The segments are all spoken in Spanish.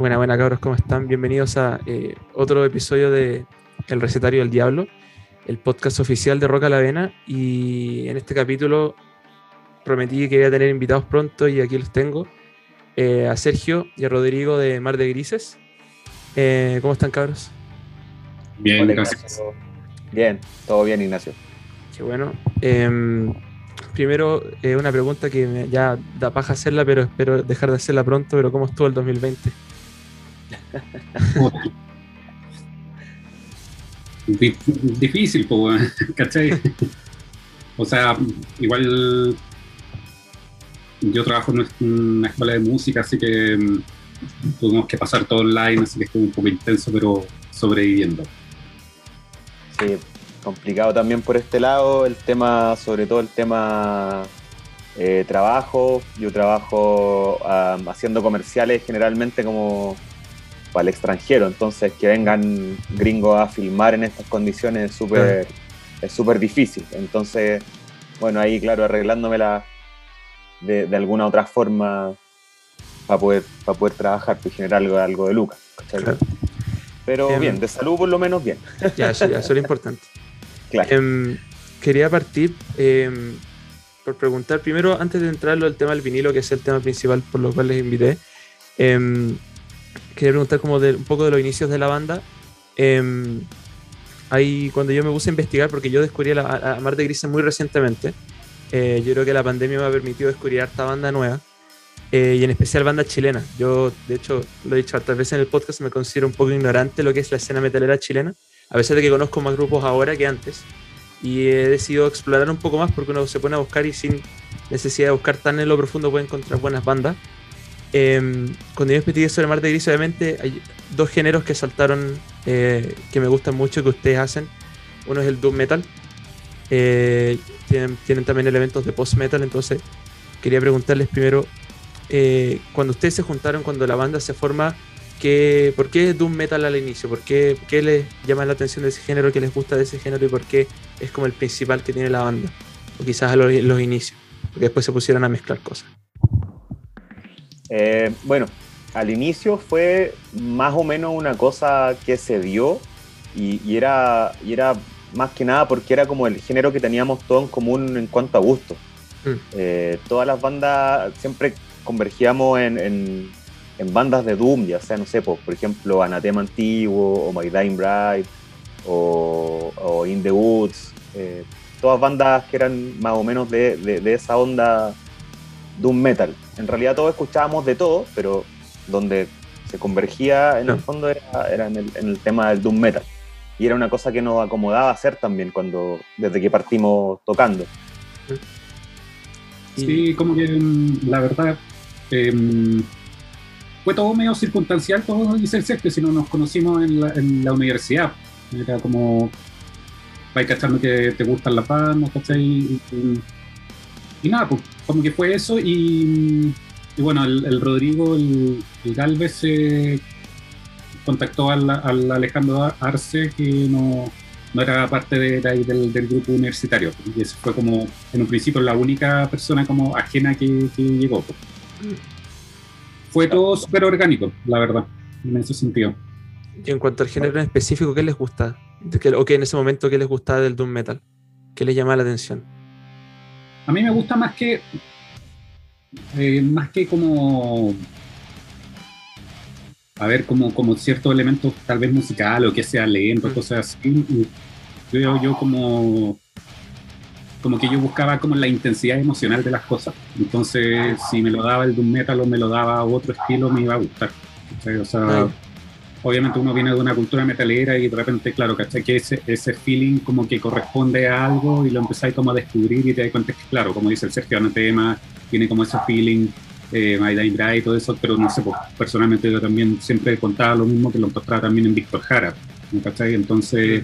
Buena, buena cabros, ¿cómo están? Bienvenidos a eh, otro episodio de El Recetario del Diablo, el podcast oficial de Roca la Vena. Y en este capítulo prometí que iba a tener invitados pronto y aquí los tengo. eh, a Sergio y a Rodrigo de Mar de Grises. Eh, ¿Cómo están cabros? Bien, Hola, gracias. Ignacio. Bien, todo bien, Ignacio. Qué bueno. Em, primero, eh, una pregunta que me- ya da paja hacerla, pero espero dejar de hacerla pronto. Pero ¿cómo estuvo el 2020? Di- Difícil, ¿cachai? O sea, igual yo trabajo en una escuela de música, así que mm, tuvimos que pasar todo online, así que estuvo un poco intenso, pero sobreviviendo. Sí, complicado también por este lado, el tema, sobre todo el tema eh, trabajo. Yo trabajo haciendo comerciales generalmente como para el extranjero, entonces que vengan gringos a filmar en estas condiciones es súper es súper difícil. Entonces, bueno, ahí claro, arreglándomela de, de alguna otra forma para poder, para poder trabajar y generar algo, algo de lucas. Pero Em, bien, de salud por lo menos bien. Ya, eso, eso era importante. Claro. Em, quería partir em, por preguntar primero, antes de entrar en lo del tema del vinilo, que es el tema principal por lo cual les invité. Quería preguntar como de, un poco de los inicios de la banda. Em, ahí, cuando yo me puse a investigar, porque yo descubrí a, a- a Mar de Grises muy recientemente, eh, yo creo que la pandemia me ha permitido descubrir harta banda nueva. eh, y en especial bandas chilenas. Yo, de hecho, lo he dicho hartas veces en el podcast, me considero un poco ignorante lo que es la escena metalera chilena a pesar de que conozco más grupos ahora que antes. Y he decidido explorar un poco más porque uno se pone a buscar y sin necesidad de buscar tan en lo profundo puede encontrar buenas bandas. Em, cuando yo investigué sobre Mar de Gris, obviamente hay dos géneros que saltaron eh, que me gustan mucho que ustedes hacen. Uno es el doom metal. Eh, tienen, tienen también elementos de post metal. Entonces quería preguntarles primero, eh, cuando ustedes se juntaron, cuando la banda se forma, ¿Qué, ¿Por qué Doom Metal al inicio? ¿Por qué, qué les llama la atención de ese género? ¿Qué les gusta de ese género? ¿Y por qué es como el principal que tiene la banda? O quizás a los, los inicios, porque después se pusieron a mezclar cosas. Eh, bueno, al inicio fue más o menos una cosa que se dio y, y era, y era más que nada porque era como el género que teníamos todo en común en cuanto a gusto. Mm. Eh, todas las bandas siempre convergíamos en, en- en bandas de Doom, ya sea, no sé, por, por ejemplo, Anatema Antiguo o My Dying Bride o, o In the Woods. eh, todas bandas que eran más o menos de, de- de esa onda Doom Metal. En realidad todos escuchábamos de todo, pero donde se convergía en No. el fondo era, era en, el, en el tema del Doom Metal. Y era una cosa que nos acomodaba hacer también cuando, desde que partimos tocando. Sí, como que mm, la verdad em, fue todo medio circunstancial, como dice si no nos conocimos en la, en la universidad. Era como, vais cachando que te gustan las bandas, ¿cachai? Y, y- y nada, pues como que fue eso y, bueno, el, Rodrigo, el, Galvez se contactó al, al Alejandro Arce, que no, no era parte de, de del, grupo universitario. Y ese fue como, en un principio, la única persona como ajena que, que llegó. Fue todo súper orgánico, la verdad, en ese sentido. y en cuanto al género en específico, ¿qué les gusta? Que- ¿O qué en ese momento qué les gustaba del Doom Metal? ¿Qué les llama la atención? A mí me gusta más que, eh, más que como, a ver, como, como ciertos elementos tal vez musical o que sea lento, Mm. cosas así. y Veo yo como, como que yo buscaba como la intensidad emocional de las cosas. Entonces, si me lo daba el doom metal o me lo daba otro estilo, me iba a gustar. O sea. Obviamente uno viene de una cultura metalera y de repente, claro, ¿cachai? Que ese, ese feeling como que corresponde a algo y lo empezáis como a descubrir y te das cuenta que, claro, como dice el Sergio Anatema, tiene como ese feeling, eh, My Dying Bride y todo eso, pero no sé, pues, personalmente yo también siempre contaba lo mismo que lo encontraba también en Víctor Jara. ¿cachai? Entonces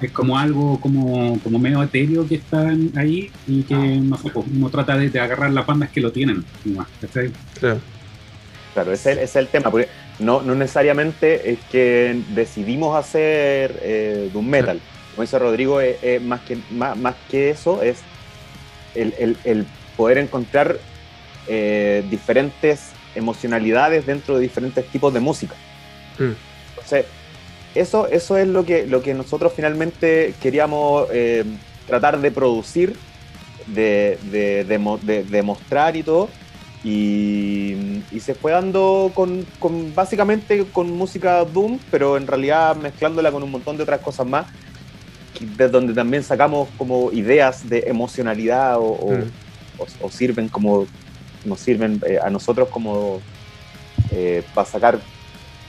es como algo como, como medio etéreo que están ahí y que, no sé, pues, uno trata de, de agarrar las bandas que lo tienen, ¿cachai? Claro. Claro, ese, ese es el tema, porque no, no necesariamente es que decidimos hacer eh, Doom Metal. Como dice Rodrigo, eh, eh, más, que, más, más que eso es el, el- el poder encontrar eh, diferentes emocionalidades dentro de diferentes tipos de música. Mm. Entonces, eso, eso es lo que, lo que nosotros finalmente queríamos eh, tratar de producir, de, de, de, de mostrar y todo. Y, y se fue dando con, con básicamente con música Doom, pero en realidad mezclándola con un montón de otras cosas más, que- de donde también sacamos como ideas de emocionalidad o, o- Mm. o- o sirven como nos sirven eh, a nosotros como para sacar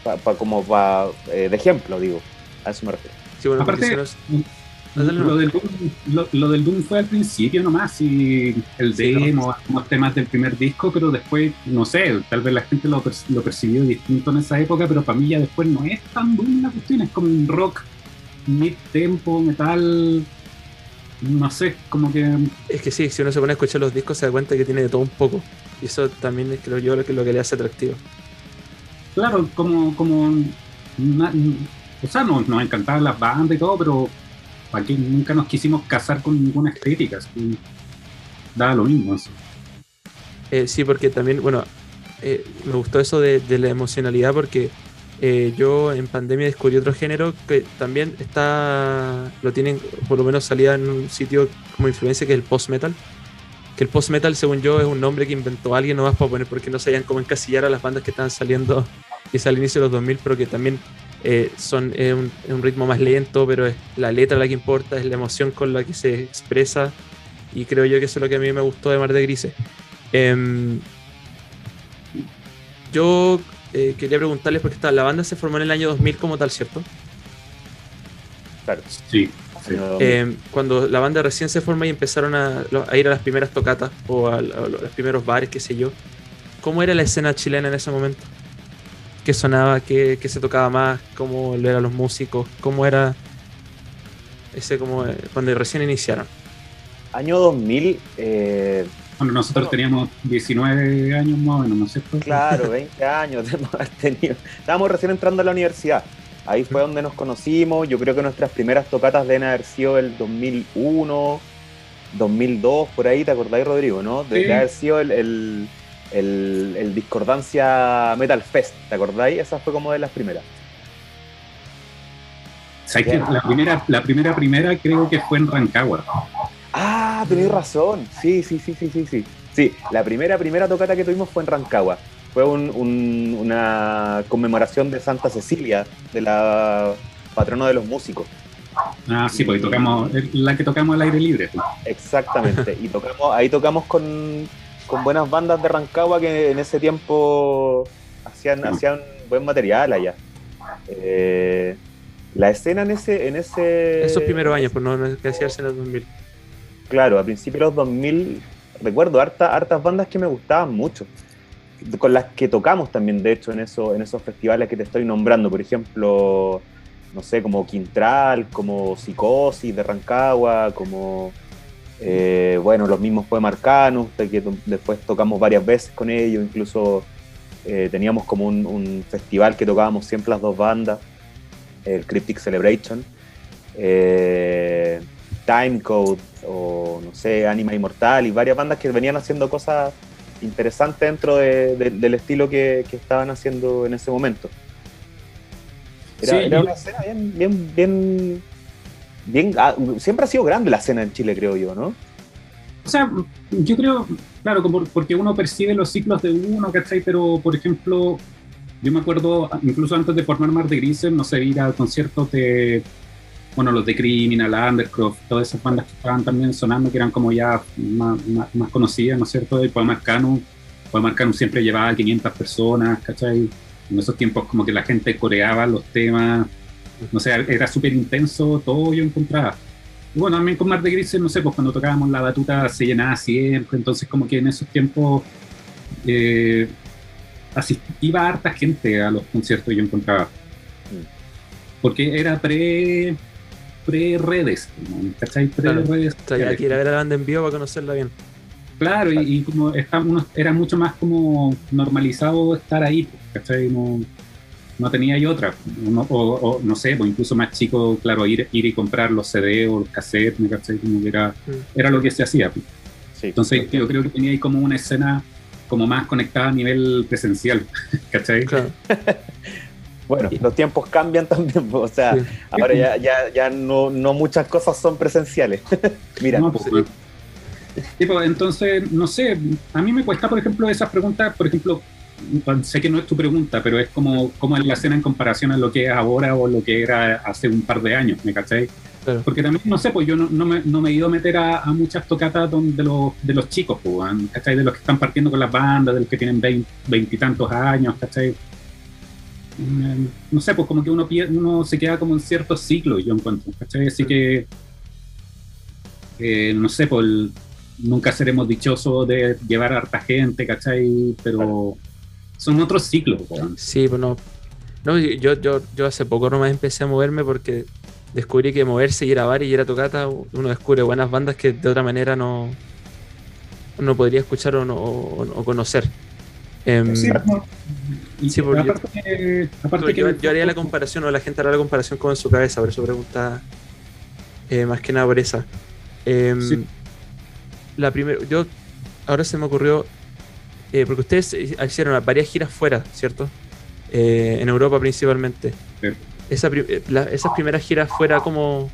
pa- pa- como pa- eh, de ejemplo digo a eso me refiero Sí, bueno, porque Aparte, si no es- dale, no. Lo del, Doom, lo, lo del Doom fue al principio nomás, y el demo, algunos temas del primer disco, pero después, no sé, tal vez la gente lo, lo percibió distinto en esa época, pero para mí ya después no es tan Doom la cuestión, es como un rock mid-tempo, metal, no sé, como que Es que sí, si uno se pone a escuchar los discos se da cuenta que tiene de todo un poco. Y eso también es creo yo lo que, lo que le hace atractivo. Claro, como, como o sea, nos, nos encantaban las bandas y todo, pero aquí nunca nos quisimos casar con ninguna estética, así, daba lo mismo. eso. Eh, sí, porque también, bueno, eh, me gustó eso de, la emocionalidad porque eh, yo en pandemia descubrí otro género que también está, lo tienen, por lo menos salía en un sitio como influencia que es el post-metal. Que el post-metal, según yo, es un nombre que inventó alguien nomás para poner porque no sabían cómo encasillar a las bandas que estaban saliendo quizá al inicio de los 2000, pero que también eh, son es un, es un ritmo más lento, pero es la letra la que importa, es la emoción con la que se expresa. Y creo yo que eso es lo que a mí me gustó de Mar de Grises. Em, yo eh, quería preguntarles, porque está, la banda se formó en el año 2000 como tal, ¿cierto? claro Sí, sí. Año 2000. Eh, cuando la banda recién se forma y empezaron a, a ir a las primeras tocatas o a, a los primeros bares, qué sé yo, ¿cómo era la escena chilena en ese momento? ¿Qué sonaba? ¿Qué, qué se tocaba más? ¿Cómo lo eran los músicos? ¿Cómo era ese como eh, cuando recién iniciaron? año 2000 eh, Bueno, nosotros Bueno. teníamos 19 años más o menos, ¿no es cierto? claro 20 años tenido. estábamos recién entrando a la universidad ahí fue donde nos conocimos yo creo que nuestras primeras tocatas deben haber sido el 2001 2002 por ahí te acordáis Rodrigo no de, Sí. de haber sido el, el, el- el Discordancia Metal Fest ¿te acordáis? esa fue como de las primeras. La primera, la primera primera creo que fue en Rancagua. Ah, tenéis razón. Sí, sí, sí, sí, sí, sí. Sí, la primera, primera tocata que tuvimos fue en Rancagua. Fue un- un- una conmemoración de Santa Cecilia, de la patrona de los músicos. Ah, sí, porque tocamos, es la que tocamos al aire libre. pues. Exactamente. Y tocamos, ahí tocamos con, con buenas bandas de Rancagua que en ese tiempo hacían, hacían buen material allá. Eh, la escena en ese, en ese. Esos primeros años, pues no, que hacía en el 2000. Claro, a principios de los 2000 recuerdo harta, hartas bandas que me gustaban mucho, con las que tocamos también, de hecho, en, eso, en esos festivales que te estoy nombrando, por ejemplo, no sé, como Quintral, como Psicosis de Rancagua, como, eh, bueno, los mismos Poema Arcanus, de que después tocamos varias veces con ellos, incluso eh, teníamos como un, un festival que tocábamos siempre las dos bandas, el Cryptic Celebration. Eh, Time Code o no sé, Anima Inmortal y varias bandas que venían haciendo cosas interesantes dentro de- de- del estilo que, que estaban haciendo en ese momento. Era, Sí, era yo- una escena bien, bien, bien, bien ah, siempre ha sido grande la escena en Chile, creo yo, ¿no? O sea, yo creo, claro, como porque uno percibe los ciclos de uno, ¿cachai? Pero, por ejemplo, yo me acuerdo, incluso antes de formar Mar de Grises, no sé, ir a conciertos de, bueno, los de Criminal, Undercroft, todas esas bandas que estaban también sonando, que eran como ya más, más, más conocidas, ¿no es cierto? El Poema Arcanum, Poema Arcanum siempre llevaba a 500 personas, ¿cachai? En esos tiempos como que la gente coreaba los temas, no sé, era súper intenso, todo yo encontraba. Y bueno, también con Mar de Grises, no sé, pues cuando tocábamos la batuta se llenaba siempre, entonces como que en esos tiempos eh, iba harta gente a los conciertos yo encontraba. Porque era pre pre redes, ¿cachai? Pre Claro. O sea, ya que ir a ver a la banda en vivo para conocerla bien. Claro, y, y como estábamos, era mucho más como normalizado estar ahí, ¿cachai? No, no tenía y otra. No- o, o, no sé, pues incluso más chico, claro, ir, ir y comprar los CD o los cassettes, ¿me cachai? Como que era, Mm. era lo que se hacía. pues. Sí. Entonces yo creo que tenía ahí como una escena como más conectada a nivel presencial, ¿cachai? Claro. Bueno, los tiempos cambian también, o sea, Sí. ahora ya, ya, ya no, no muchas cosas son presenciales. Mira, No, pues, Sí. pues, entonces, no sé, a mí me cuesta, por ejemplo, esas preguntas, por ejemplo, sé que no es tu pregunta, pero es como, como es la escena en comparación a lo que es ahora o lo que era hace un par de años, ¿me cachai? Claro. Porque también, no sé, pues yo no, no me, no me he ido a meter a, a muchas tocatas don- de los, de los chicos, pues, ¿cachai? De los que están partiendo con las bandas, de los que tienen veintitantos años, ¿cachai? Mm, No sé, pues como que uno, uno se queda como en ciertos ciclos, yo encuentro, ¿cachai? Así que, eh, no sé, pues nunca seremos dichosos de llevar a harta gente, ¿cachai? Pero son otros ciclos. Sí, pues no. No, yo, yo, yo hace poco nomás empecé a moverme porque descubrí que moverse, ir a bar y ir a tocata, uno descubre buenas bandas que de otra manera no, no podría escuchar o, no- o- o conocer. Em, Sí, no. Y Sí, aparte, que- aparte yo, que- yo haría la comparación, o la gente hará la comparación como en su cabeza, por eso pregunta eh, más que nada por esa. Em, Sí. La primera, yo ahora se me ocurrió, eh, porque ustedes hicieron varias giras fuera, ¿cierto? Eh, en Europa principalmente. Sí. Esa, pri- eh, la- esas primeras giras fuera, ¿cómo,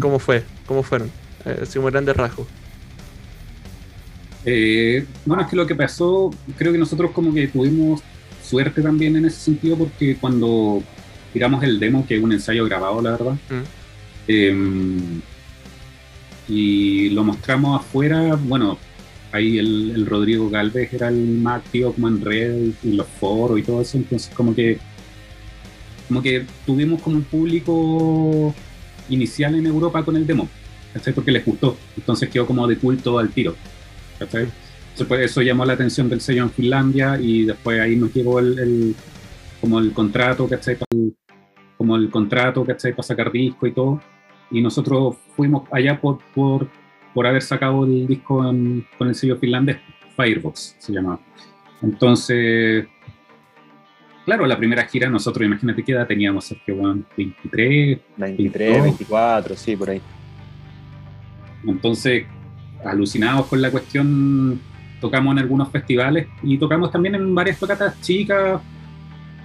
cómo fue? ¿Cómo fueron? Eh, así como grandes rasgos. Eh, bueno, es que lo que pasó, creo que nosotros como que tuvimos suerte también en ese sentido porque cuando tiramos el demo, que es un ensayo grabado, la verdad, Mm. eh, y lo mostramos afuera, bueno, ahí el, el Rodrigo Galvez era el más activo como en red y los foros y todo eso, entonces como que como que tuvimos como un público inicial en Europa con el demo, ¿cachai? Porque les gustó, entonces quedó como de culto al tiro. ¿cachai? Entonces, pues, eso llamó la atención del sello en Finlandia y después ahí nos llegó el, el- como el contrato, ¿cachai? Como el contrato, ¿cachai? Para sacar disco y todo. Y nosotros fuimos allá por, por, por haber sacado el disco en- con el sello finlandés, Firebox se llamaba. Entonces, claro, la primera gira nosotros, imagínate qué edad teníamos, Sergio, weón, 23, 23, 24, sí, por ahí. Entonces, alucinados con la cuestión, tocamos en algunos festivales y tocamos también en varias tocatas chicas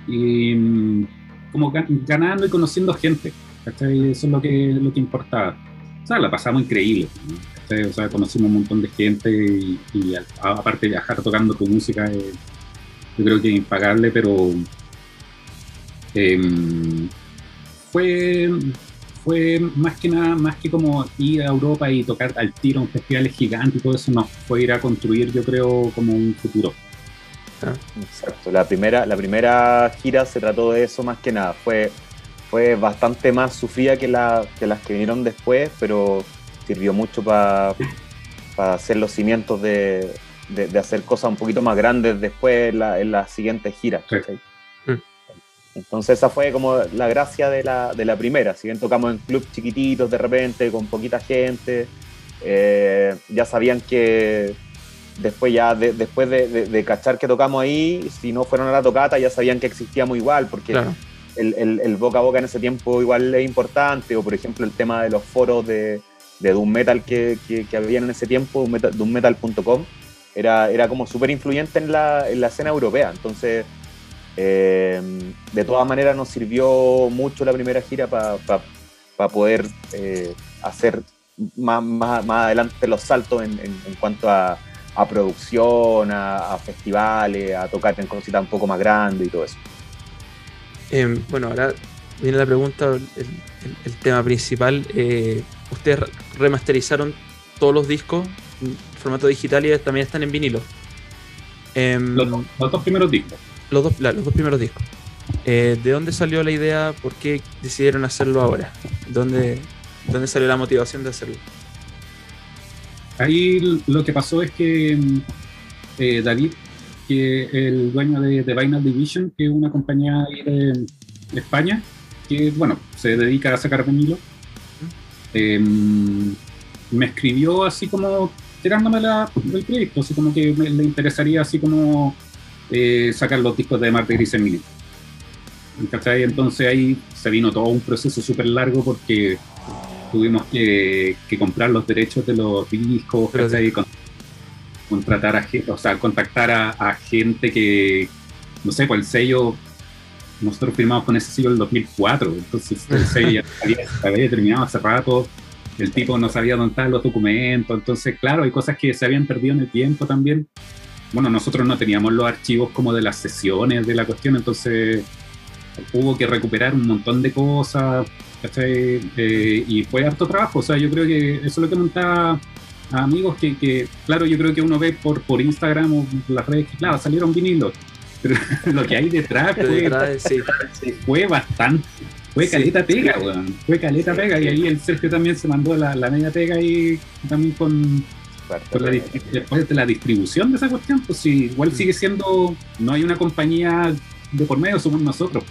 y mm, como ga- ganando y conociendo gente. ¿cachai? Eso es lo que, lo que importaba. O sea, la pasamos increíble. O sea, conocimos un montón de gente y, aparte viajar tocando tu música, eh, yo creo que es impagable, pero em, fue fue más que nada, más que como ir a Europa y tocar al tiro en festivales gigantes y todo eso, no, fue ir a construir, yo creo, como un futuro. Exacto. La primera, la primera gira se trató de eso más que nada. Fue, fue bastante más sufrida que, la, que las que vinieron después, pero sirvió mucho para hacer los cimientos de, de- de hacer cosas un poquito más grandes después en, la- en las siguientes giras. Mm. Entonces esa fue como la gracia de la, de la primera. Si bien tocamos en clubs chiquititos de repente, con poquita gente, eh, ya sabían que después ya de- después de, de- de cachar que tocamos ahí, si no fueron a la tocata ya sabían que existíamos igual, porque Claro. el, el- el boca a boca en ese tiempo igual es importante, o por ejemplo el tema de los foros de, de Doom Metal que, que, habían en ese tiempo, Doommetal- doommetal.com, era, era como súper influyente en la, en la escena europea, entonces eh, de todas maneras nos sirvió mucho la primera gira para poder eh, hacer más, más, más adelante los saltos en, en- cuanto a, a producción, a, festivales, a tocar en cositas un poco más grandes y todo eso. Em, bueno, ahora viene la pregunta, el, tema principal. Ustedes re- remasterizaron todos los discos en formato digital y también están en vinilo. Em, Los, los dos primeros discos. los, dos, la- los dos primeros discos. Eh, ¿De dónde salió la idea? ¿Por qué decidieron hacerlo ahora? ¿Dónde, dónde salió la motivación de hacerlo? Ahí lo que pasó es que mm, eh, David, que el dueño de, de Vinyl Division, que es una compañía de, de España, que bueno, se dedica a sacar vinilo, eh, me escribió así como tirándome la, el proyecto, así como que me, le interesaría así como eh, sacar los discos de Marte Gris en. ¿Cachai? Entonces ahí se vino todo un proceso súper largo porque tuvimos que, que comprar los derechos de los discos, Pero ¿cachai? Con- contratar a gente, o sea, contactar a, gente que, no sé, pues el sello, nosotros firmamos con ese sello en el 2004, entonces el sello ya había, había terminado hace rato, el tipo no sabía dónde estaban los documentos, entonces claro, hay cosas que se habían perdido en el tiempo también. Bueno, nosotros no teníamos los archivos como de las sesiones de la cuestión, entonces hubo que recuperar un montón de cosas, eh, y fue harto trabajo, o sea, yo creo que eso es lo que montaba a amigos que, claro, yo creo que uno ve por, por Instagram o las redes que, claro, salieron vinilos, lo que hay detrás fue, bastante, fue caleta pega, fue caleta pega, y ahí el Sergio también se mandó la, la media pega y también con, la, después de la distribución de esa cuestión, pues sí, igual sigue siendo, no hay una compañía de por medio, somos nosotros.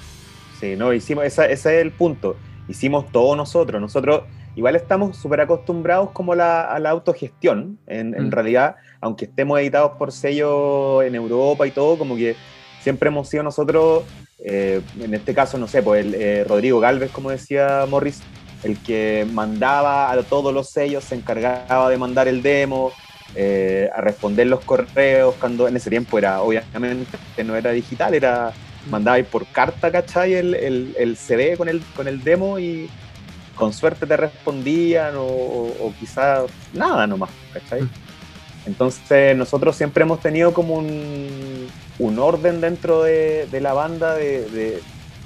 Sí, no, hicimos, ese es el punto. Hicimos todo nosotros. Nosotros igual estamos súper acostumbrados como la, a la autogestión. En, en, mm. realidad, aunque estemos editados por sello en Europa y todo, como que siempre hemos sido nosotros, eh, en este caso, no sé, pues el, eh, Rodrigo Galvez, como decía Morris, el que mandaba a todos los sellos, se encargaba de mandar el demo, eh, a responder los correos, cuando en ese tiempo era, obviamente, no era digital, era mandabais por carta, ¿cachai? El, el, el, CD con el, con el demo y con suerte te respondían o, o, quizás nada nomás, ¿cachai? Entonces nosotros siempre hemos tenido como un, un orden dentro de, de la banda de, de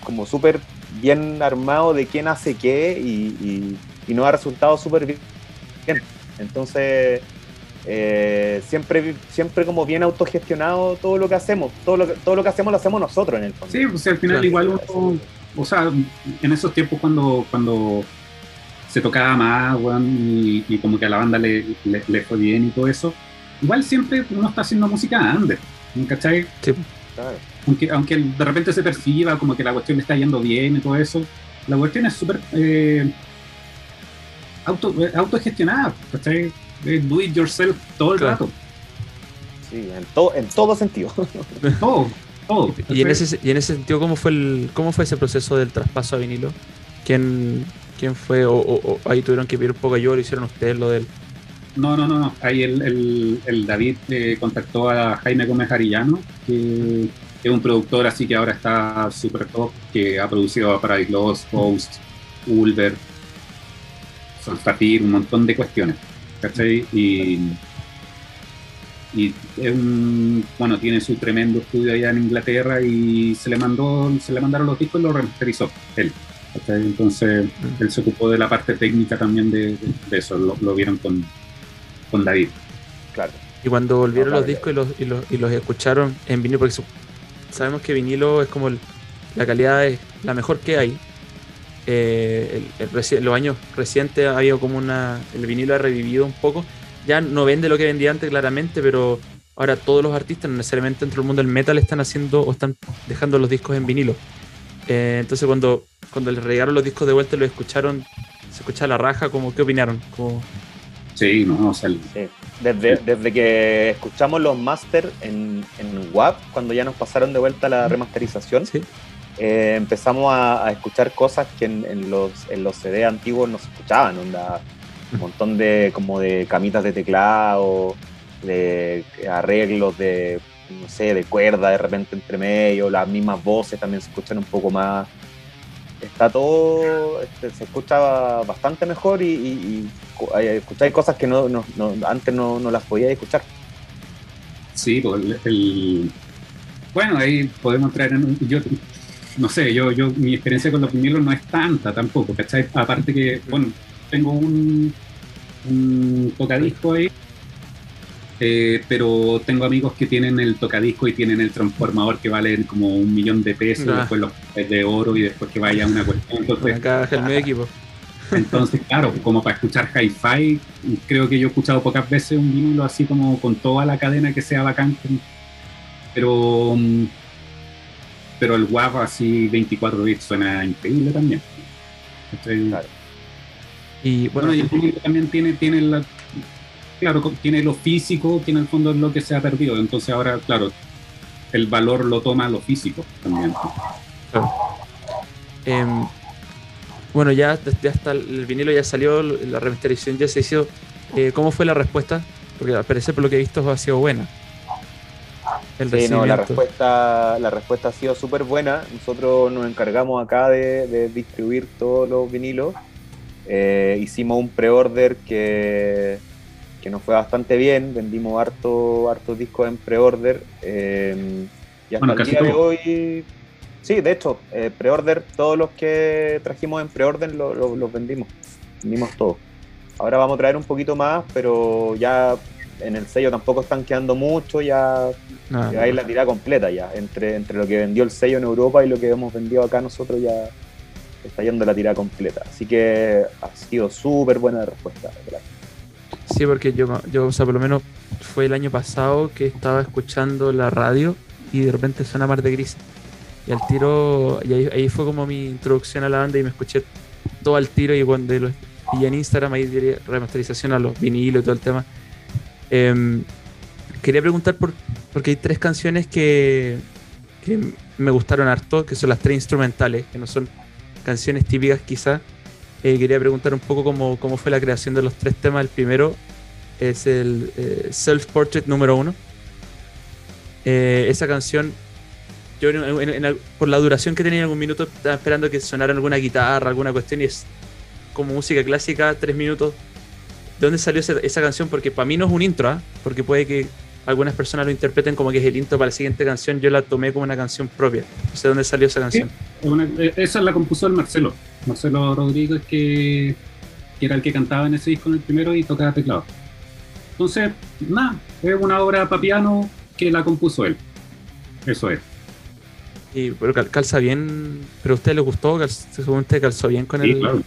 como súper bien armado de quién hace qué y, y, y nos ha resultado súper bien. Entonces eh, siempre, siempre como bien autogestionado todo lo que hacemos. Todo lo que, todo lo que hacemos lo hacemos nosotros en el fondo. Sí, pues al final igual uno, o sea, en esos tiempos cuando, cuando se tocaba más, y, como que a la banda le, le, fue bien y todo eso, igual siempre uno está haciendo música under, ¿cachai? Sí, claro. Aunque, aunque de repente se perciba como que la cuestión le está yendo bien y todo eso, la cuestión es súper eh, auto, eh, autogestionada, ¿cachai? do it yourself todo el rato. Sí, en, todo en todo sentido. todo, todo. Y en, ese, y en ese sentido, ¿cómo fue, el, ¿cómo fue ese proceso del traspaso a vinilo? ¿Quién, quién fue? O, ahí tuvieron que pedir un poco yo, lo hicieron ustedes lo del. No, no, no, no. Ahí el, el, el David eh, contactó a Jaime Gómez Arillano, que es un productor así que ahora está súper top, que ha producido para Lost, Post, Ulver, Solstatir, un montón de cuestiones. ¿cachai? Y, y es un, bueno, tiene su tremendo estudio allá en Inglaterra y se le mandó, se le mandaron los discos y lo remasterizó él. Entonces mm. él se ocupó de la parte técnica también de, eso, lo, vieron con, con David. Claro. Y cuando volvieron los discos y los, y los, y los escucharon en vinilo, porque sabemos que vinilo es como la calidad es la mejor que hay, eh, los años recientes ha habido como una. El vinilo ha revivido un poco. Ya no vende lo que vendía antes, claramente, pero ahora todos los artistas, no necesariamente dentro del mundo del metal, están haciendo o están dejando los discos en vinilo. Eh, entonces, cuando, cuando les regaron los discos de vuelta y los escucharon, se escucha la raja, como, ¿qué opinaron? Como... Sí, no, o sea, Desde, desde, que escuchamos los master en, en WAP, cuando ya nos pasaron de vuelta la remasterización, ¿Sí? Eh, empezamos a, escuchar cosas que en, los, en los CD antiguos no se escuchaban, un montón de como de camitas de teclado, de arreglos de no sé, de cuerda de repente entre medio, las mismas voces también se escuchan un poco más. Está todo, este, se escucha bastante mejor y, escucháis cosas que no, antes no, las podíais escuchar. Sí, pues, el, bueno, ahí podemos traer, yo no sé, yo, yo mi experiencia con los vinilos no es tanta tampoco, ¿cachai? Aparte que, bueno, tengo un, un tocadisco ahí, eh, pero tengo amigos que tienen el tocadisco y tienen el transformador que vale como un millón de pesos, ah. después los de oro y después que vaya una cuestión. Entonces, Acá el medio equipo. Entonces, claro, como para escuchar hi-fi, creo que yo he escuchado pocas veces un vinilo así como con toda la cadena que sea bacán. Pero mm, pero el WAV así 24 bits suena increíble también. Y bueno, y el también tiene, tiene la, claro, tiene lo físico, tiene el fondo lo que se ha perdido. Entonces ahora, claro, el valor lo toma lo físico también. Em, bueno, ya, ya está el vinilo ya salió, la remasterización ya se hizo. Eh, ¿Cómo fue la respuesta Porque al parecer, por lo que he visto, ha sido buena. El sí, no, la respuesta, la respuesta ha sido súper buena. Nosotros nos encargamos acá de, distribuir todos los vinilos. Eh, hicimos un pre-order que, que, nos fue bastante bien. Vendimos harto, hartos discos en pre-order. Eh, y hasta el día de hoy, sí, de hecho, eh, pre-order, todos los que trajimos en pre-order los vendimos. Vendimos todos. Ahora vamos a traer un poquito más, pero ya en el sello tampoco están quedando mucho, ya, hay la tirada completa ya. Entre, entre lo que vendió el sello en Europa y lo que hemos vendido acá nosotros ya está yendo la tirada completa. Así que ha sido súper buena la respuesta. Sí, porque yo, o sea, por lo menos fue el año pasado que estaba escuchando la radio y de repente suena Mar de Gris. Y al tiro, y ahí, fue como mi introducción a la banda y me escuché todo al tiro y cuando lo, y en Instagram ahí diría remasterización a los vinilos y todo el tema. Em, quería preguntar por, porque hay tres canciones que, me gustaron harto, que son las tres instrumentales, que no son canciones típicas quizás. Eh, quería preguntar un poco cómo, cómo, fue la creación de los tres temas. El primero es el eh, Self Portrait número uno. Eh, esa canción, yo por la duración que tenía en algún minuto, estaba esperando que sonara alguna guitarra, alguna cuestión, y es como música clásica, tres minutos. ¿De dónde salió esa, canción? Porque para mí no es un intro, ¿ah? porque puede que algunas personas lo interpreten como que es el intro para la siguiente canción. Yo la tomé como una canción propia. No sé dónde salió esa canción. Eh, esa la compuso el Marcelo. Marcelo Rodríguez, que, que, era el que cantaba en ese disco en el primero y tocaba teclado. Entonces, nada, es una obra para piano que la compuso él. Eso es. Y pero calza bien, pero a usted le gustó, seguramente calzó bien con sí, Claro.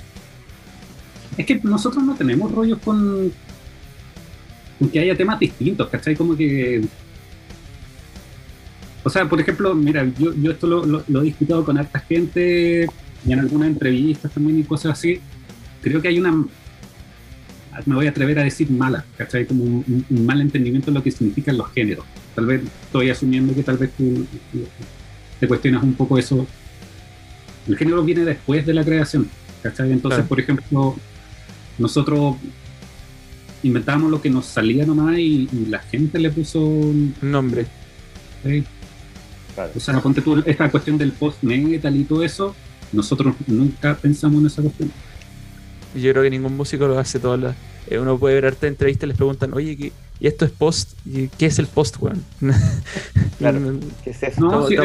Es que nosotros no tenemos rollos con, con que haya temas distintos, ¿cachai? Como que. O sea, por ejemplo, mira, yo, yo esto lo, lo, he discutido con harta gente y en algunas entrevistas también y cosas así. Creo que hay una. Me voy a atrever a decir mala, ¿cachai? Como un, mal entendimiento de lo que significan los géneros. Tal vez estoy asumiendo que tal vez tú te cuestionas un poco eso. El género viene después de la creación, ¿cachai? Entonces, por ejemplo, nosotros inventamos lo que nos salía nomás y, la gente le puso un nombre. O sea, ponte tú esta cuestión del post-metal y todo eso, nosotros nunca pensamos en esa cuestión. Yo creo que ningún músico lo hace todas las... Eh, uno puede ver arte entrevistas y les preguntan, oye, ¿qué, ¿y esto es post? ¿Y ¿Qué es el post, weón? claro, ¿qué es eso? No, sí,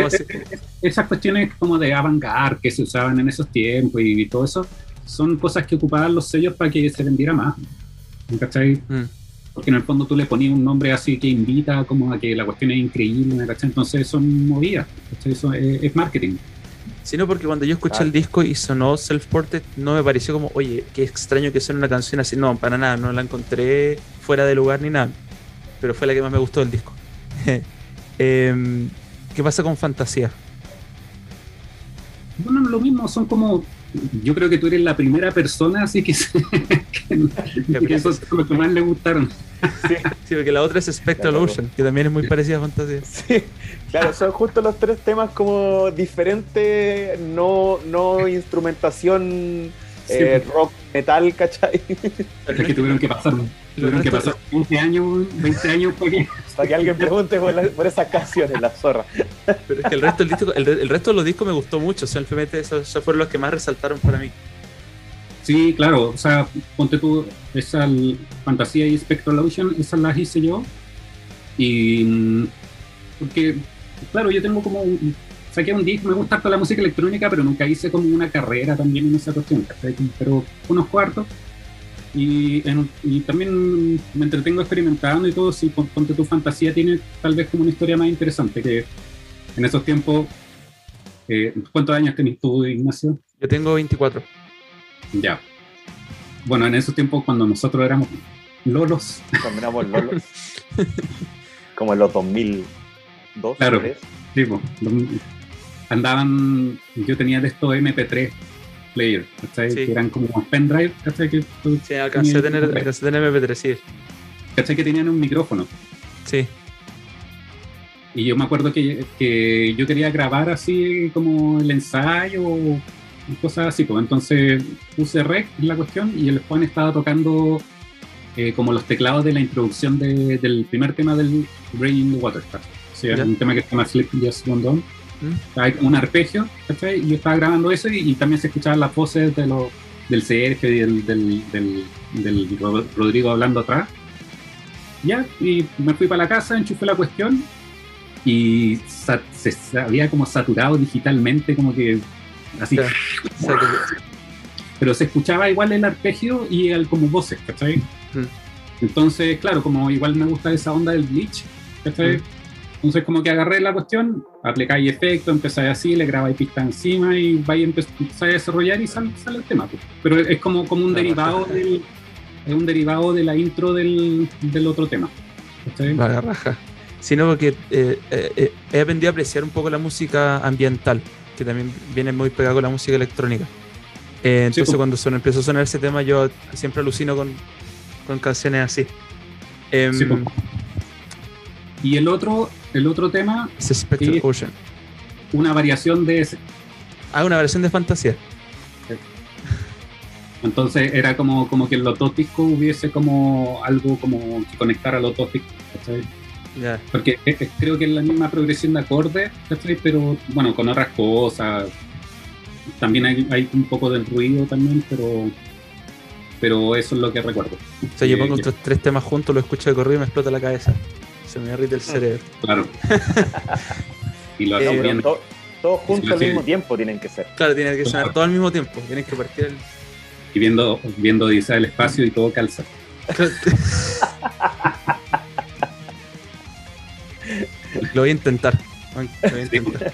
esas cuestiones como de avant-garde que se usaban en esos tiempos y todo eso, son cosas que ocupaban los sellos para que se vendiera más. ¿Cachai? Mm. Porque en el fondo tú le ponías un nombre así que invita como a que la cuestión es increíble, ¿cachai? Entonces son movidas, Eso es, marketing. Sino porque cuando yo escuché el disco y sonó Self-Ported, no me pareció como, oye, qué extraño que suene una canción así. No, para nada, no la encontré fuera de lugar ni nada. Pero fue la que más me gustó del disco. Em, ¿Qué pasa con Fantasía? Bueno, lo mismo, son como yo creo que tú eres la primera persona así que, que, esos son los que más le gustaron. Sí, porque la otra es Spectral Ocean, que también es muy parecida a Fantasía. Sí, claro, son justo los tres temas como diferentes, no, no instrumentación eh, rock, metal, ¿cachai? Es que tuvieron que pasar, tuvieron que pasar 20 años, 20 años para que... para que alguien pregunte por, esas canciones, la zorra. Pero es que el resto, del disco, el, resto de los discos me gustó mucho, o sea, simplemente esos, fueron los que más resaltaron para mí. Sí, claro, o sea, ponte tú, esa Fantasía y Spectral Ocean, esas las hice yo. Y mm, porque, claro, yo tengo como un, saqué un disco, me gusta toda la música electrónica, pero nunca hice como una carrera también en esa cuestión, pero unos cuartos. Y, también me entretengo experimentando y todo, si ponte tu fantasía tiene tal vez como una historia más interesante, que en esos tiempos, eh, ¿cuántos años tenés tú, Ignacio? Yo tengo 24. Ya. Bueno, en esos tiempos cuando nosotros éramos lolos. Cuando éramos lolos. como en los 2002. Claro. Sí, andaban, yo tenía de estos MP3 players, ¿cachai? Que eran como pendrive, ¿cachai? Que sí, alcancé a tener, alcancé a tener MP3, sí. ¿Cachai? Que tenían un micrófono. Sí. Y yo me acuerdo que, que yo quería grabar así como el ensayo y cosas así, pues entonces puse rec en la cuestión y el Juan estaba tocando eh, como los teclados de la introducción de- del primer tema del Brain in the Water. O sea, Ya. un tema que se llama Flip Just One Down. ¿Mm? Un arpegio, ¿cachai? Y yo estaba grabando eso y, y también se escuchaban las voces de los, del Sergio y del, del, del, del Ro- Rodrigo hablando atrás. Ya, y me fui para la casa, enchufé la cuestión y se, había como saturado digitalmente, como que así. Que- Pero se escuchaba igual el arpegio y el, como voces, ¿cachai? Mm. Entonces, claro, como igual me gusta esa onda del glitch, ¿cachai? Mm. Entonces, como que agarré la cuestión, aplicáis efecto, empezáis así, le grabáis pista encima y vais a a desarrollar y sale, sale el tema. pues. Pero es como, como un derivado raja. del es un derivado de la intro del, del otro tema. La garraja. Sino porque eh, eh, eh, he aprendido a apreciar un poco la música ambiental, que también viene muy pegada con la música electrónica. Eh, entonces pues. cuando son, empezó a sonar ese tema yo siempre alucino con, con canciones así. Em, Sí, pues. Y el otro, el otro tema. Ocean. una variación de ese. Ah, una versión de fantasía. Entonces era como, como que en los dos discos hubiese como algo como que conectara los dos discos. ¿cachai? Ya. Porque es- es- creo que es la misma progresión de acordes, ¿cachai? pero bueno, con otras cosas. También hay, hay un poco del ruido también, pero pero eso es lo que recuerdo. O sea, yo Eh, pongo estos tres temas juntos, lo escucho de corrido y me explota la cabeza. Se me derrite el cerebro. Claro. y lo Eh, Pero bien. to- todos juntos al mismo tiempo tienen que ser. Claro, tiene que sonar Claro. todo al mismo tiempo. Tienes que partir el. Y viendo, viendo Odisea del Espacio y todo calza. lo voy a intentar. Lo voy a intentar.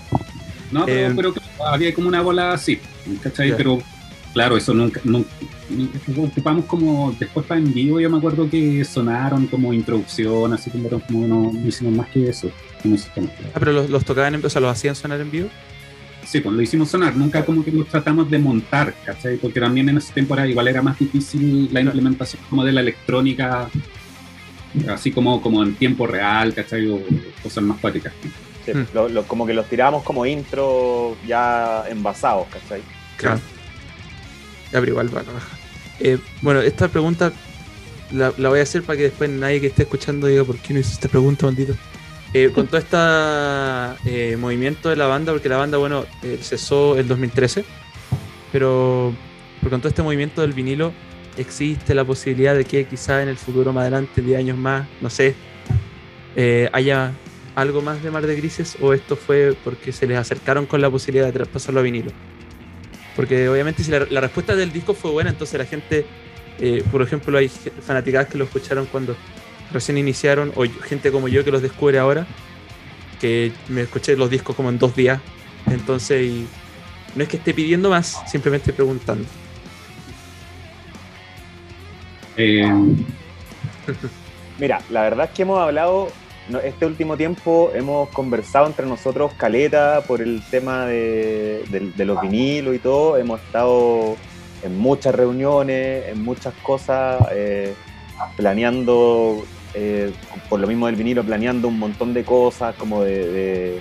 No, pero, Eh, pero claro, había como una bola así, ¿cachai? Pero claro, eso nunca, nunca, ocupamos como, después para en vivo yo me acuerdo que sonaron como introducción, así como, como no, no hicimos más que eso. temas. Ah, pero los, los tocaban, en, o sea, los hacían sonar en vivo. Sí, pues lo hicimos sonar, nunca como que los tratamos de montar, ¿cachai? Porque también en esa temporada igual era más difícil la implementación como de la electrónica, así como, como en tiempo real, ¿cachai? O cosas más cuáticas. Sí, Hmm. lo- lo- como que los tirábamos como intro ya envasados, ¿cachai? Claro. Ya, pero igual raja. Eh, bueno, esta pregunta la, la voy a hacer para que después nadie que esté escuchando diga por qué no hizo esta pregunta, maldito. Eh, con todo este movimiento de la banda, porque la banda, bueno, eh, cesó el 2013, pero, pero con todo este movimiento del vinilo, existe la posibilidad de que quizá en el futuro, más adelante, 10 años más, no sé, eh, haya algo más de Mar de Grises o esto fue porque se les acercaron con la posibilidad de traspasarlo a vinilo. Porque obviamente si la, la respuesta del disco fue buena, entonces la gente, eh, por ejemplo, hay fanaticadas que lo escucharon cuando recién iniciaron, o gente como yo que los descubre ahora, que me escuché los discos como en dos días. Entonces, y no es que esté pidiendo más, simplemente preguntando. Eh, Mira, la verdad es que hemos hablado, este último tiempo hemos conversado entre nosotros caleta por el tema de, los vinilos y todo. Hemos estado en muchas reuniones, en muchas cosas, eh, planeando, eh, por lo mismo del vinilo, planeando un montón de cosas, como de,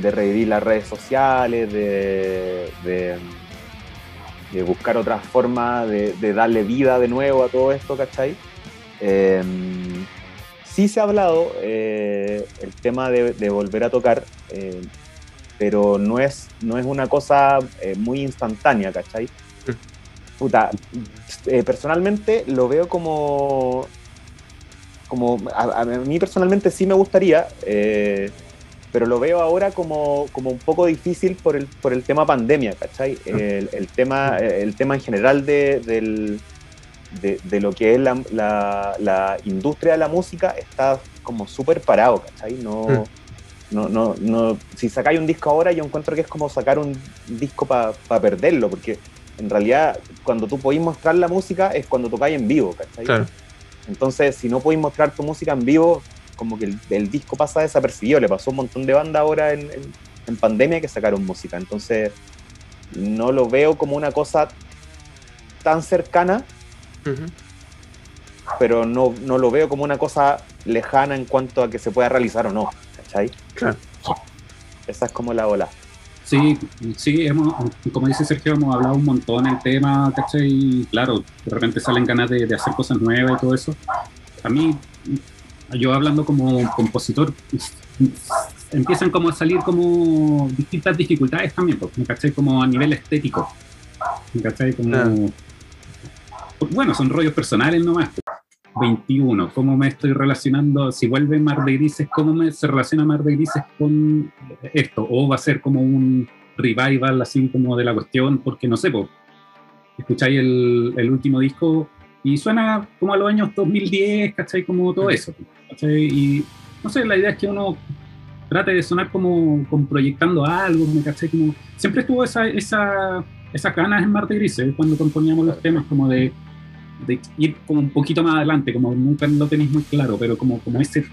revivir las redes sociales, de, buscar otras formas de, de darle vida de nuevo a todo esto, ¿cachai? Eh, sí se ha hablado eh, el tema de, de volver a tocar, eh, pero no es, no es una cosa eh, muy instantánea, ¿cachai? Puta, personalmente lo veo como. como a, a mí personalmente sí me gustaría, pero lo veo ahora como, como un poco difícil por el, por el tema pandemia, ¿cachai? El, el tema, el tema en general de, del, de, de lo que es la, la, la industria de la música está como súper parado, ¿cachai? No, Mm. no, no, no, si sacáis un disco ahora, yo encuentro que es como sacar un disco para perderlo, porque en realidad cuando tú podéis mostrar la música es cuando tocáis en vivo, ¿cachai? Claro. Entonces, si no podéis mostrar tu música en vivo, como que el, el disco pasa desapercibido. Le pasó a un montón de bandas ahora en, en- en pandemia que sacaron música. Entonces, no lo veo como una cosa tan cercana, Pero no, no lo veo como una cosa lejana en cuanto a que se pueda realizar o no. ¿Cachai? Claro. Esa es como la ola. Sí, sí, hemos, como dice Sergio, hemos hablado un montón el tema, ¿cachai? Y claro, de repente salen ganas de, de hacer cosas nuevas y todo eso. A mí, yo hablando como compositor, empiezan como a salir como distintas dificultades también, pues, ¿me cachai? Como a nivel estético. ¿Me cachai? Como... Bueno, son rollos personales nomás. 21, ¿cómo me estoy relacionando? Si vuelve Mar de Grises, ¿cómo me, se relaciona Mar de Grises con esto? ¿O va a ser como un revival así como de la cuestión? Porque no sé, pues, escucháis el, el último disco y suena como a los años 2010, ¿cachai? Como todo eso, ¿cachai? Y no sé, la idea es que uno trate de sonar como, como proyectando algo, ¿me cachai? Como, siempre estuvo esa, esa, esas ganas en Marte Grises cuando componíamos los temas, como de, de, ir como un poquito más adelante, como nunca lo tenéis muy claro, pero como, como ese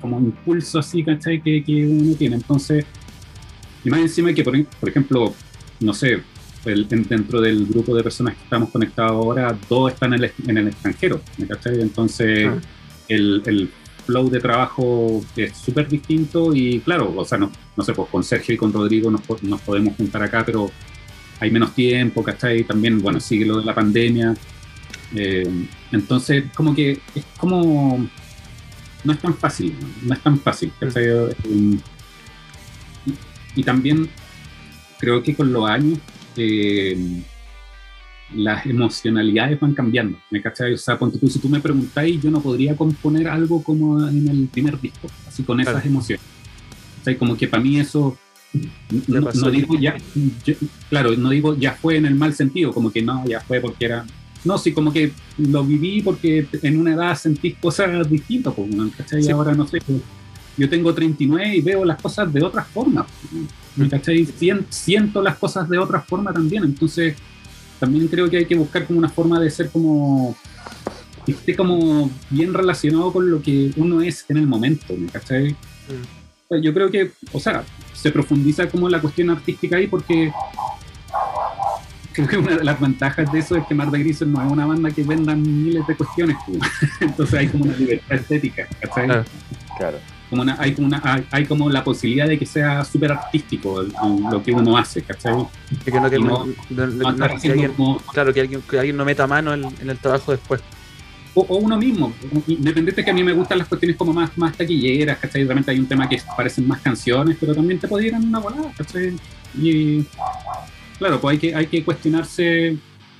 como impulso así, ¿cachai? Que, que uno tiene. Entonces, y más encima que, por, por ejemplo, no sé, el, dentro del grupo de personas que estamos conectados ahora, dos están en el, en el extranjero, ¿me cachai? Entonces, ah. el, el flow de trabajo es súper distinto y claro, o sea, no, no sé, pues con Sergio y con Rodrigo nos, nos podemos juntar acá, pero hay menos tiempo, ¿cachai? También, bueno, sigue lo de la pandemia. Eh, entonces, como que es como... No es tan fácil, no, es tan fácil, ¿cachai? Y, y, también creo que con los años eh, las emocionalidades van cambiando, ¿me cachai? O sea, tú, si tú me preguntáis, yo no podría componer algo como en el primer disco, así con esas emociones. O sea, como que para mí eso, no, digo ya, claro, no digo ya fue en el mal sentido, como que no, ya fue porque era, no, sí, como que lo viví porque en una edad sentí cosas distintas, pues, ¿cachai? Y ahora no sé, pues, yo tengo 39 y veo las cosas de otra forma, ¿me cachai? Siento las cosas de otra forma también, entonces también creo que hay que buscar como una forma de ser como que esté como bien relacionado con lo que uno es en el momento, ¿me cachai? Mm. Yo creo que, o sea, se profundiza como la cuestión artística ahí porque creo que una de las ventajas de eso es que Mar de Grises no es una banda que venda miles de cuestiones, pues. entonces hay como una libertad estética, ¿cachai? claro como hay, como una, hay, como la posibilidad de que sea súper artístico lo que uno hace, ¿cachai? Que no, que no, alguien, claro, que alguien, que alguien no meta mano en, el trabajo después. O, uno mismo, independiente que a mí me gustan las cuestiones como más, más taquilleras, ¿cachai? Realmente hay un tema que parecen más canciones, pero también te podrían una volada, ¿cachai? Y claro, pues hay que, hay que cuestionarse,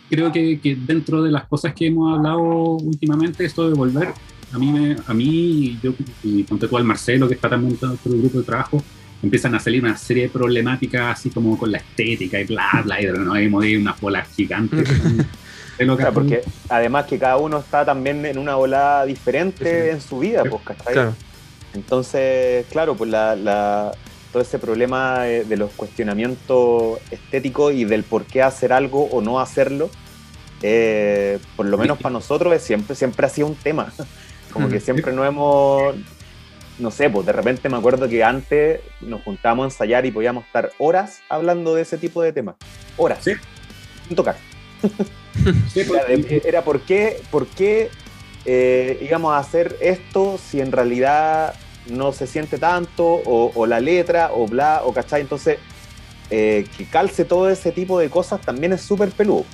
creo que, que dentro de las cosas que hemos hablado últimamente, esto de volver a mí, me, a mí yo, y ponte tú al Marcelo, que está también dentro del grupo de trabajo, empiezan a salir una serie de problemáticas así como con la estética y bla, bla, y no hay unas bolas gigantes. claro, porque además que cada uno está también en una ola diferente en su vida, pues, Claro. Entonces, claro, pues la, la, todo ese problema de los cuestionamientos estéticos y del por qué hacer algo o no hacerlo, eh, por lo menos para nosotros siempre, siempre ha sido un tema. Como que siempre no hemos, no sé, pues de repente me acuerdo que antes nos juntábamos a ensayar y podíamos estar horas hablando de ese tipo de temas. Horas. Sí. Sin tocar. Pues, era, por qué, por qué eh, íbamos a hacer esto si en realidad no se siente tanto, o, la letra, o bla, o cachai. Entonces, eh, que calce todo ese tipo de cosas también es súper peludo.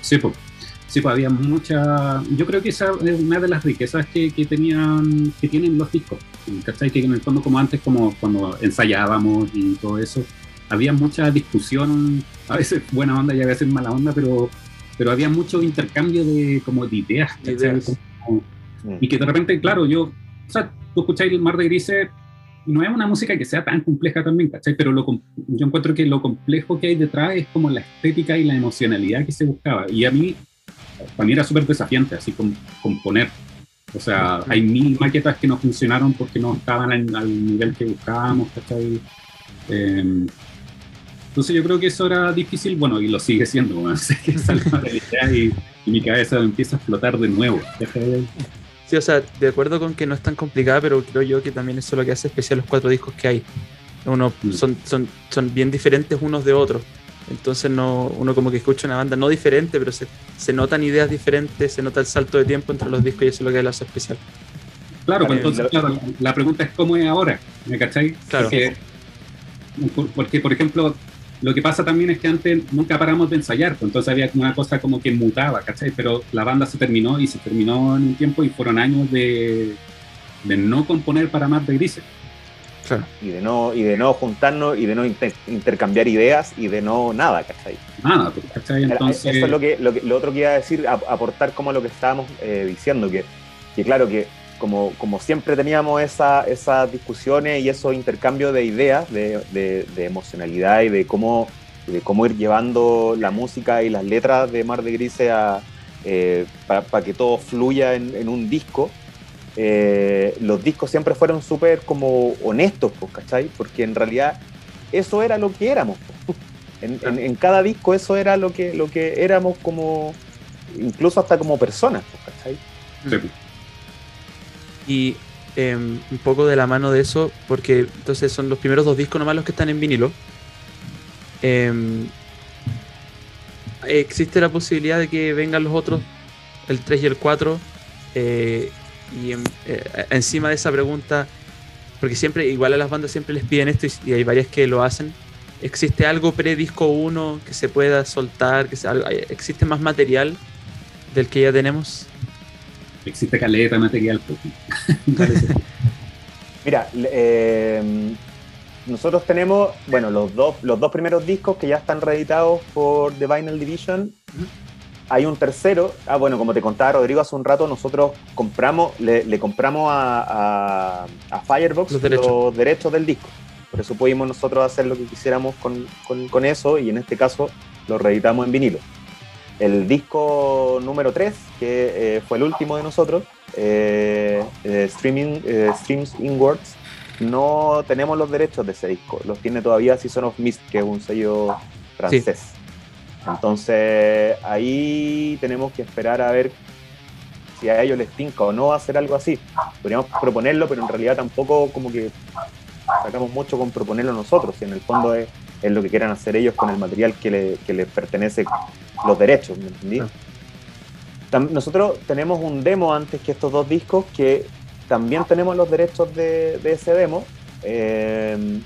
Sí, pues Sí, pues había mucha. Yo creo que esa es una de las riquezas que, que tenían, que tienen los discos. ¿Cachai? Que en el fondo, como antes, como cuando ensayábamos y todo eso, había mucha discusión, a veces buena onda y a veces mala onda, pero, pero había mucho intercambio de, como de ideas. y que de repente, claro, yo. O sea, tú escucháis el Mar de Grises, no es una música que sea tan compleja también, ¿cachai? Pero lo, yo encuentro que lo complejo que hay detrás es como la estética y la emocionalidad que se buscaba. Y a mí para mí era súper desafiante, así como componer. O sea, hay mil maquetas que no funcionaron porque no estaban al, nivel que buscábamos, ¿cachai? Eh, entonces yo creo que eso era difícil, bueno, y lo sigue siendo, bueno, que salga la y, y, mi cabeza empieza a explotar de nuevo. Sí, o sea, de acuerdo con que no es tan complicada, pero creo yo que también eso es lo que hace especial los cuatro discos que hay. Uno, mm. son, son, son bien diferentes unos de otros. Entonces no, uno como que escucha una banda no diferente, pero se, se, notan ideas diferentes, se nota el salto de tiempo entre los discos y eso es lo que lo hace especial. Claro, pues entonces claro, la pregunta es cómo es ahora, ¿me cacháis? Claro. Porque, por ejemplo, lo que pasa también es que antes nunca paramos de ensayar, pues, entonces había una cosa como que mutaba, ¿cachai? Pero la banda se terminó y se terminó en un tiempo y fueron años de, de no componer para más de grises. Claro. Y de no, y de no juntarnos y de no intercambiar ideas y de no nada, ¿cachai? Nada, pues, ¿cachai? Entonces... Eso es lo que, lo otro que iba a decir, aportar como lo que estábamos eh, diciendo, que, que claro que como, como siempre teníamos esa, esas discusiones y esos intercambios de ideas, de, de, emocionalidad y de cómo, de cómo ir llevando la música y las letras de Mar de Grise eh, para que todo fluya en, un disco. Eh, los discos siempre fueron súper como honestos, pues, ¿cachai? Porque en realidad eso era lo que éramos. En, en, cada disco eso era lo que, lo que éramos como, incluso hasta como personas, pues, ¿cachai? Sí. Y em, un poco de la mano de eso, porque entonces son los primeros dos discos nomás los que están en vinilo. Em, existe la posibilidad de que vengan los otros, el 3 y el 4. Eh, y eh, encima de esa pregunta, porque siempre, igual a las bandas siempre les piden esto y, hay varias que lo hacen. ¿Existe algo pre-disco 1 que se pueda soltar? Que ¿Existe más material del que ya tenemos? Existe caleta material. Pues. Mira, eh, nosotros tenemos, bueno, los dos, los dos primeros discos que ya están reeditados por The Vinyl Division. Hay un tercero, ah, bueno, como te contaba Rodrigo hace un rato, nosotros compramos, le, compramos a, Firebox los derechos. del disco. Por eso pudimos nosotros hacer lo que quisiéramos con, con eso y en este caso lo reeditamos en vinilo. El disco número 3, que eh, fue el último de nosotros, eh, eh, Streaming, Streams Inwards, no tenemos los derechos de ese disco. Los tiene todavía Season of Mist, que es un sello francés. Entonces ahí tenemos que esperar a ver si a ellos les tinca o no hacer algo así. Podríamos proponerlo, pero en realidad tampoco como que sacamos mucho con proponerlo nosotros. Y en el fondo es, lo que quieran hacer ellos con el material que, le, que les pertenece los derechos, ¿me entendí? Nosotros tenemos un demo antes que estos dos discos que también tenemos los derechos de, ese demo. Em,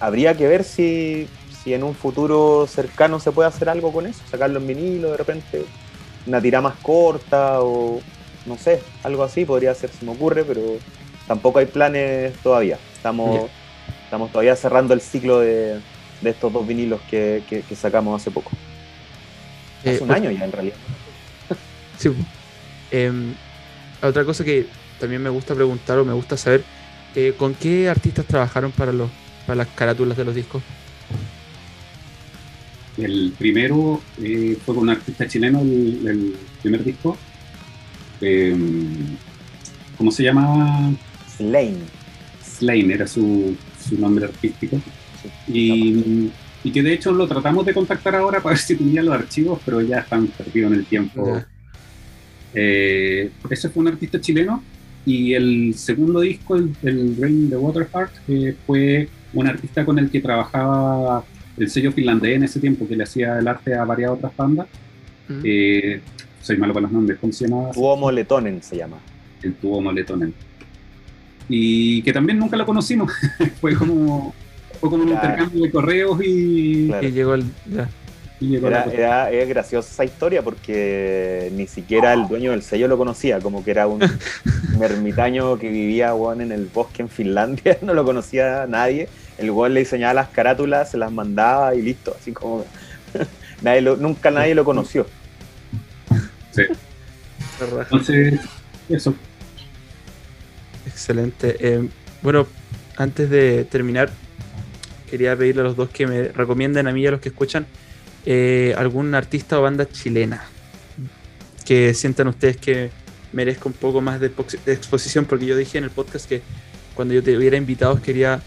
habría que ver si, si, en un futuro cercano se puede hacer algo con eso, sacarlo en vinilo de repente, una tira más corta o no sé, algo así podría ser, se me ocurre, pero tampoco hay planes todavía. Estamos, estamos todavía cerrando el ciclo de, de estos dos vinilos que, sacamos hace poco. Hace eh, un año ya en realidad. Sí. Em, otra cosa que también me gusta preguntar o me gusta saber, eh, ¿con qué artistas trabajaron para, los, para las carátulas de los discos? El primero eh, fue con un artista chileno, el, primer disco. Em, ¿Cómo se llamaba? Slane. Slane era su, su nombre artístico. Y, que de hecho lo tratamos de contactar ahora para ver si tenía los archivos, pero ya están perdidos en el tiempo. Eh, ese fue un artista chileno. Y el segundo disco, el, el Rain the Waterheart, eh, fue un artista con el que trabajaba el sello finlandés en ese tiempo, que le hacía el arte a varias otras bandas. Eh, soy malo para los nombres, ¿cómo se llama? Tuomo Letonen se llama. El Tuomo Letonen. Y que también nunca lo conocimos. fue como fue como un intercambio de correos y, llegó el. era, graciosa esa historia porque ni siquiera el dueño del sello lo conocía, como que era un, ermitaño que vivía en el bosque en Finlandia, no lo conocía nadie. El weón le diseñaba las carátulas, se las mandaba y listo, así como nadie nunca nadie lo conoció. Sí. Entonces, eso. Excelente. Eh, bueno, antes de terminar, quería pedirle a los dos que me recomienden a mí y a los que escuchan eh, algún artista o banda chilena que sientan ustedes que merezca un poco más de, exposición, porque yo dije en el podcast que cuando yo te hubiera invitado quería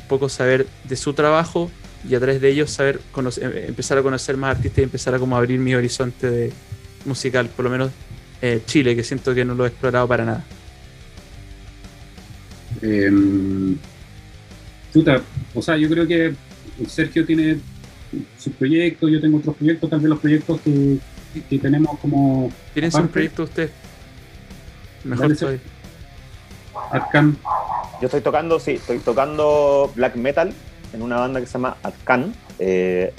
un poco saber de su trabajo y a través de ellos saber eh, empezar a conocer más artistas y empezar a como abrir mi horizonte de musical, por lo menos eh, Chile, que siento que no lo he explorado para nada. O sea, yo creo que Sergio tiene sus proyectos, yo tengo otros proyectos, también los proyectos que, tenemos como. ¿Tienen un proyecto usted? Mejor soy. Arcan. Yo estoy tocando, sí, estoy tocando black metal en una banda que se llama Atkan. Eh,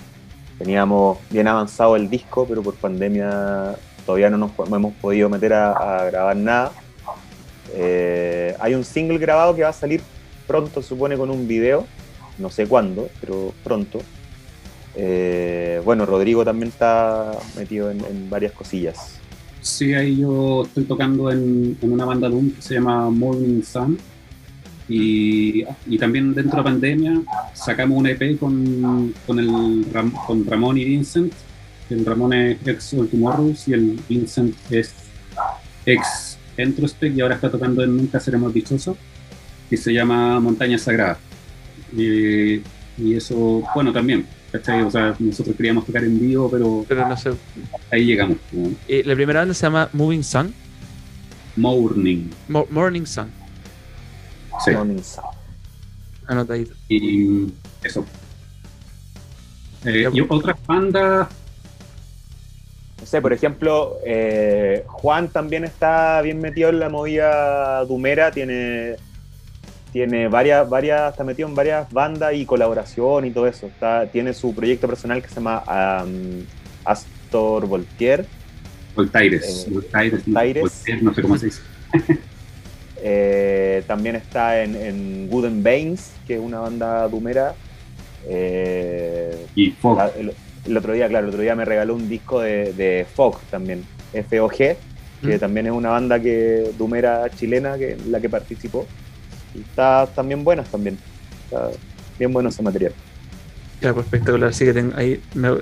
teníamos bien avanzado el disco, pero por pandemia todavía no nos no hemos podido meter a, a grabar nada. Eh, hay un single grabado que va a salir pronto, supone, con un video. No sé cuándo, pero pronto. Eh, bueno, Rodrigo también está metido en, varias cosillas. Sí, ahí yo estoy tocando en, una banda Doom que se llama Morning Sun. Y, y también dentro de la pandemia sacamos un EP con, con, el, con Ramón y Vincent. El Ramón es ex Ultimorus y el Vincent es ex Entrospect y ahora está tocando en Nunca Seremos Dichosos. Y se llama Montaña Sagrada. Y, y eso, bueno, también. ¿cachai? O sea, nosotros queríamos tocar en vivo, pero Pero no sé. ahí llegamos. ¿no? Eh, la primera banda se llama Moving Sun. Morning. Mo- Morning Sun. Sí. Morning Sun. Anotadito. Y eso. Eh, y otras bandas, No sé, por ejemplo, eh, Juan también está bien metido en la movida dumera, tiene, tiene varias, varias, está metido en varias bandas y colaboración y todo eso. Está, tiene su proyecto personal que se llama um, Astor Voltaire. Voltaires. Eh, Voltaires, Voltaires. Voltaire, no sé cómo se dice. Eh, también está en, en Wooden Veins, que es una banda dumera. Eh, Y Fog. la- el, el otro día, claro, el otro día me regaló un disco de, de Fog también, FOG, que Mm. también es una banda que dumera chilena que en la que participó. Y está también buenas también. Está bien bueno ese material. Ya, pues espectacular. Así que ten- ahí me-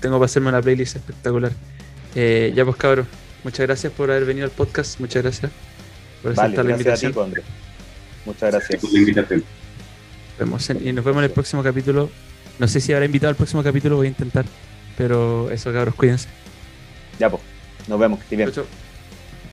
tengo para hacerme una playlist espectacular. Eh, ya, pues cabros, muchas gracias por haber venido al podcast. Muchas gracias por Vale, aceptar la gracias a ti, invitación. Muchas gracias. la. Nos vemos en- y nos vemos en el próximo capítulo. No sé si habrá invitado al próximo capítulo, voy a intentar. Pero eso, cabros, cuídense. Ya, pues. Nos vemos, que estés bien. Chau, chau.